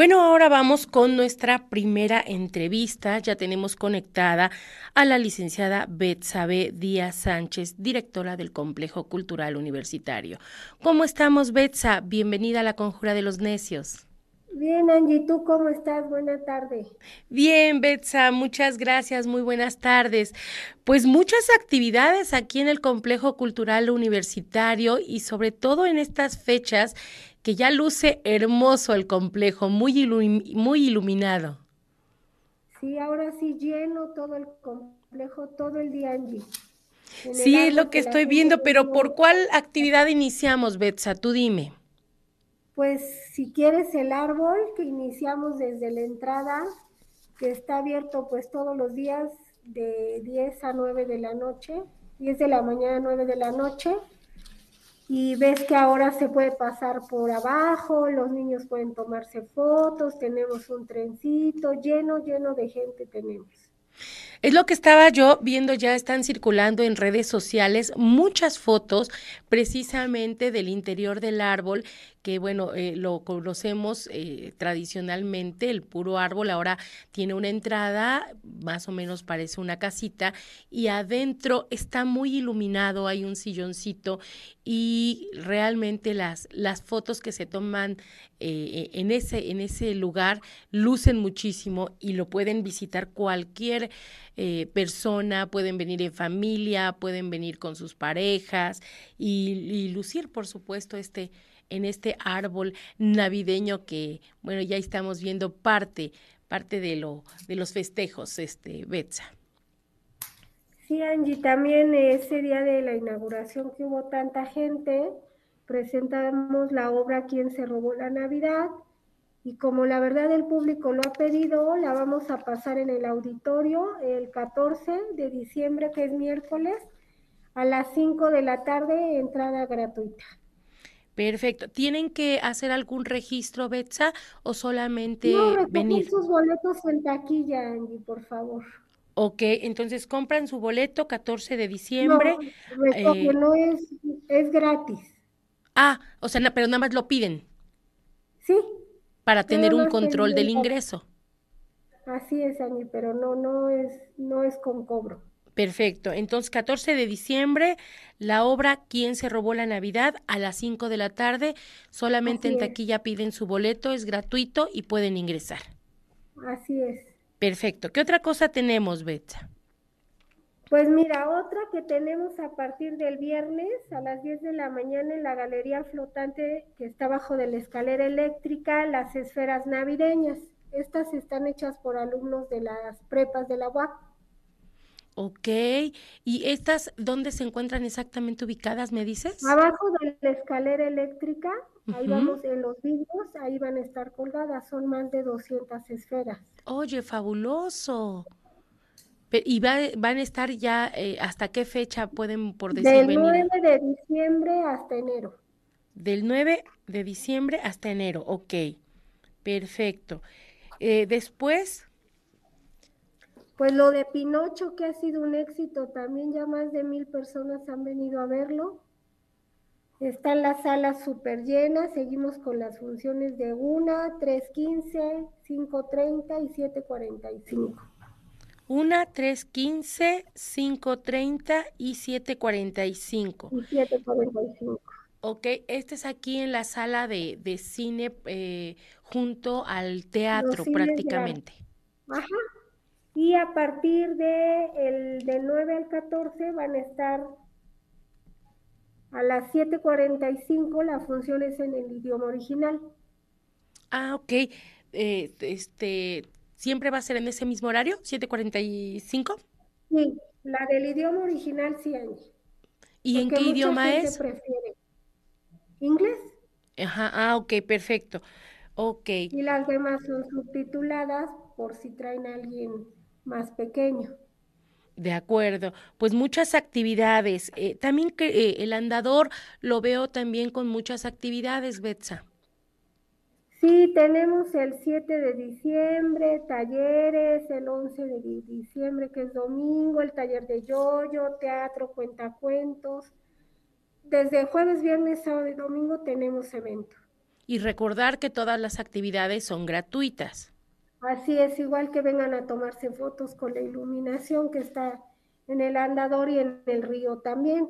Bueno, ahora vamos con nuestra primera entrevista. Ya tenemos conectada a la licenciada Betsabe Díaz Sánchez, directora del Complejo Cultural Universitario. ¿Cómo estamos, Betsa? Bienvenida a la Conjura de los Necios. Bien, Angie, ¿tú cómo estás? Buenas tardes. Bien, Betsa, muchas gracias, muy buenas tardes. Pues muchas actividades aquí en el Complejo Cultural Universitario y sobre todo en estas fechas que ya luce hermoso el complejo, muy, muy iluminado. Sí, ahora sí lleno todo el complejo, todo el día, Angie. Sí, es lo que estoy viendo, pero ¿por cuál actividad iniciamos, Betsa? Tú dime. Pues si quieres el árbol, que iniciamos desde la entrada, que está abierto pues todos los días de 10 a 9 de la noche, 10 de la mañana a 9 de la noche y ves que ahora se puede pasar por abajo, los niños pueden tomarse fotos, tenemos un trencito lleno, lleno de gente tenemos. Es lo que estaba yo viendo, ya están circulando en redes sociales muchas fotos precisamente del interior del árbol que bueno, eh, lo conocemos eh, tradicionalmente, el puro árbol ahora tiene una entrada, más o menos parece una casita, y adentro está muy iluminado, hay un silloncito y realmente las, las fotos que se toman eh, en, ese, en ese lugar lucen muchísimo y lo pueden visitar cualquier persona, pueden venir en familia, pueden venir con sus parejas y, y lucir, por supuesto, este en este árbol navideño que, bueno, ya estamos viendo parte, parte de lo, de los festejos, este, Betsa. Sí, Angie, también ese día de la inauguración que hubo tanta gente, presentamos la obra Quién se robó la Navidad y como la verdad el público lo ha pedido, la vamos a pasar en el auditorio el 14 de diciembre, que es miércoles, a las 5 de la tarde, entrada gratuita. Perfecto. ¿Tienen que hacer algún registro, Betsa, o solamente no, venir? sus boletos en taquilla, Angie, por favor. Ok, entonces compran su boleto 14 de diciembre. No, eh, no es, es gratis. Ah, o sea, pero nada más lo piden. Sí. Para tener un control del ingreso. Así es, Angie, pero no, no es, no es con cobro. Perfecto. Entonces, 14 de diciembre, la obra ¿Quién se robó la Navidad? a las 5 de la tarde. Solamente en taquilla piden su boleto, es gratuito y pueden ingresar. Así es. Perfecto. ¿Qué otra cosa tenemos, Betsa? Pues mira, otra que tenemos a partir del viernes a las 10 de la mañana en la galería flotante que está bajo de la escalera eléctrica, las esferas navideñas. Estas están hechas por alumnos de las prepas de la UAP. Ok, ¿y estas dónde se encuentran exactamente ubicadas, me dices? Abajo de la escalera eléctrica, ahí vamos en los vidrios, ahí van a estar colgadas, son más de 200 esferas. Oye, fabuloso. ¿Y van a estar ya, eh, hasta qué fecha pueden, por decir, Del 9 de diciembre hasta enero. Del 9 de diciembre hasta enero, ok, perfecto. Eh, después, pues lo de Pinocho, que ha sido un éxito, también ya más de mil personas han venido a verlo. Están las salas súper llenas, seguimos con las funciones de 1, 3.15, 5.30 y 7.45. 1, 3.15, 5.30 y 7.45. Y 7.45. Ok, este es aquí en la sala de, de cine eh, junto al teatro prácticamente. Ajá, y a partir de, el, de 9 al 14 van a estar a las 7.45 las funciones en el idioma original. Ah, ok. Eh, este, ¿Siempre va a ser en ese mismo horario, 7.45? Sí, la del idioma original sí, hay. ¿Y en qué idioma es? Prefiere. ¿Inglés? Ajá, ah, ok, perfecto. Ok. Y las demás son subtituladas por si traen a alguien más pequeño. De acuerdo, pues muchas actividades. Eh, también que eh, el andador lo veo también con muchas actividades, Betsa. Sí, tenemos el 7 de diciembre, talleres, el 11 de diciembre, que es domingo, el taller de yoyo, teatro, cuentacuentos. Desde jueves, viernes, sábado y domingo tenemos eventos. y recordar que todas las actividades son gratuitas. Así es, igual que vengan a tomarse fotos con la iluminación que está en el andador y en el río también.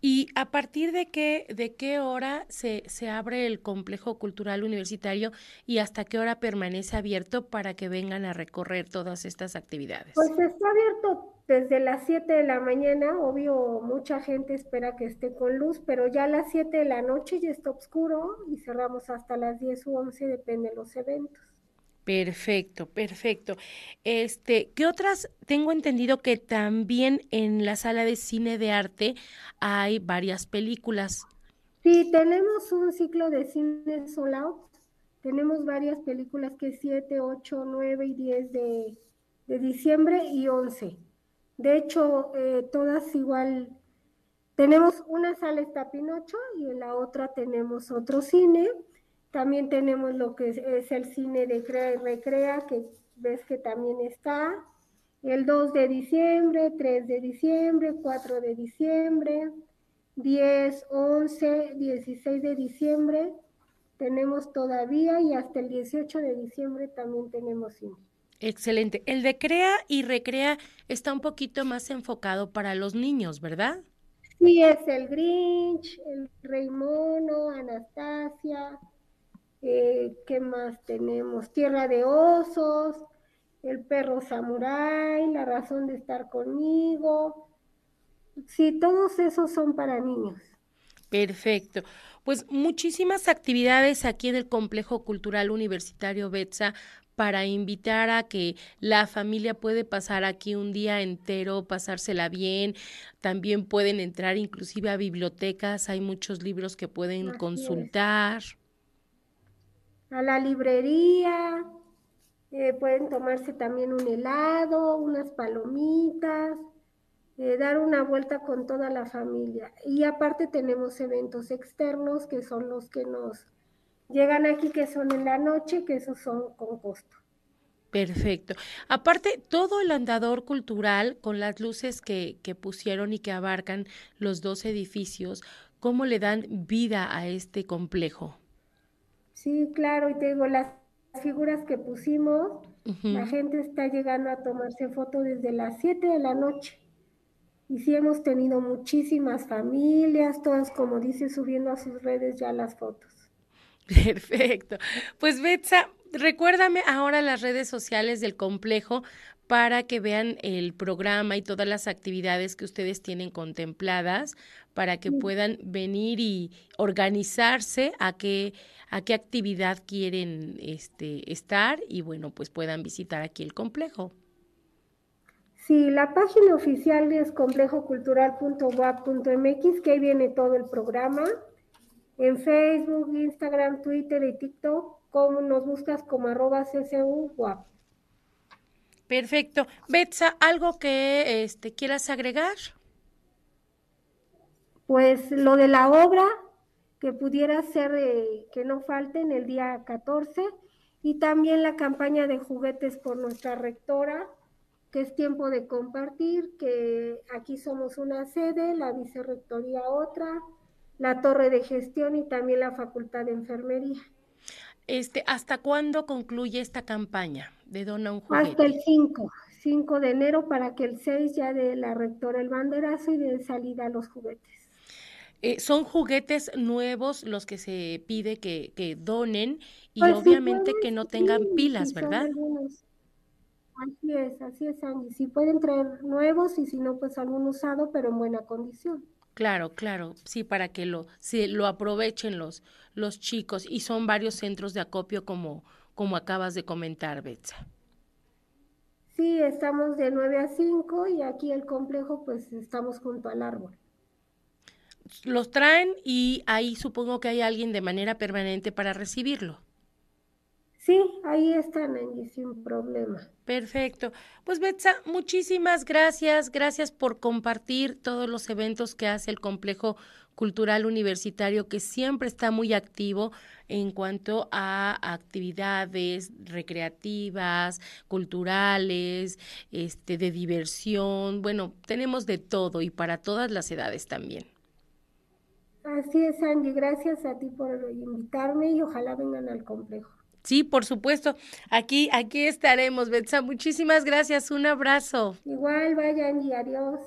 ¿Y a partir de qué, de qué hora se, se abre el complejo cultural universitario y hasta qué hora permanece abierto para que vengan a recorrer todas estas actividades? Pues está abierto desde las 7 de la mañana, obvio mucha gente espera que esté con luz, pero ya a las 7 de la noche ya está oscuro y cerramos hasta las 10 u 11, depende de los eventos. Perfecto, perfecto. Este, ¿qué otras? Tengo entendido que también en la sala de cine de arte hay varias películas. Sí, tenemos un ciclo de cine sold. Tenemos varias películas que es 7, 8, 9 y 10 de, de diciembre y 11. De hecho, eh, todas igual. Tenemos una sala está Pinocho y en la otra tenemos otro cine también tenemos lo que es, el cine de Crea y Recrea, que ves que también está. El 2 de diciembre, 3 de diciembre, 4 de diciembre, 10, 11, 16 de diciembre tenemos todavía y hasta el 18 de diciembre también tenemos cine. Excelente. El de Crea y Recrea está un poquito más enfocado para los niños, ¿verdad? Sí, es el Grinch, el Rey Mono, Anastasia, eh, ¿Qué más tenemos? Tierra de Osos, El Perro Samurai, La Razón de Estar Conmigo. Sí, todos esos son para niños. Perfecto. Pues muchísimas actividades aquí en el Complejo Cultural Universitario Betsa para invitar a que la familia puede pasar aquí un día entero, pasársela bien. También pueden entrar inclusive a bibliotecas, hay muchos libros que pueden consultar a la librería, eh, pueden tomarse también un helado, unas palomitas, eh, dar una vuelta con toda la familia. Y aparte tenemos eventos externos que son los que nos llegan aquí, que son en la noche, que esos son con costo. Perfecto. Aparte, todo el andador cultural con las luces que, que pusieron y que abarcan los dos edificios, ¿cómo le dan vida a este complejo? Sí, claro, y te digo, las figuras que pusimos, la gente está llegando a tomarse fotos desde las 7 de la noche. Y sí hemos tenido muchísimas familias, todas, como dice, subiendo a sus redes ya las fotos. Perfecto. Pues Betsa, recuérdame ahora las redes sociales del complejo para que vean el programa y todas las actividades que ustedes tienen contempladas, para que puedan venir y organizarse a qué, a qué actividad quieren este, estar y bueno, pues puedan visitar aquí el complejo. Sí, la página oficial es complejocultural.wap.mx, que ahí viene todo el programa. En Facebook, Instagram, Twitter y TikTok, como nos buscas como arroba CCU Perfecto. Betsa, ¿algo que este, quieras agregar? Pues lo de la obra, que pudiera ser eh, que no falte en el día 14, y también la campaña de juguetes por nuestra rectora, que es tiempo de compartir, que aquí somos una sede, la vicerrectoría otra, la torre de gestión y también la facultad de enfermería. Este, ¿Hasta cuándo concluye esta campaña de Dona un Juguete? Hasta el 5, 5 de enero para que el 6 ya de la rectora el banderazo y de salida los juguetes. Eh, son juguetes nuevos los que se pide que, que donen y pues obviamente que no tengan pilas, ¿verdad? Así es, así es, Angie. Si pueden traer nuevos y si no, pues algún usado, pero en buena condición. Claro, claro, sí, para que lo, sí, lo aprovechen los, los chicos. Y son varios centros de acopio como, como acabas de comentar, Betsa. Sí, estamos de 9 a 5 y aquí el complejo pues estamos junto al árbol. Los traen y ahí supongo que hay alguien de manera permanente para recibirlo. Sí, ahí están, Angie, sin problema. Perfecto. Pues Betsa, muchísimas gracias. Gracias por compartir todos los eventos que hace el Complejo Cultural Universitario, que siempre está muy activo en cuanto a actividades recreativas, culturales, este, de diversión. Bueno, tenemos de todo y para todas las edades también. Así es, Angie, gracias a ti por invitarme y ojalá vengan al complejo. Sí, por supuesto. Aquí, aquí estaremos, Betsa. Muchísimas gracias. Un abrazo. Igual, vaya Angie, adiós.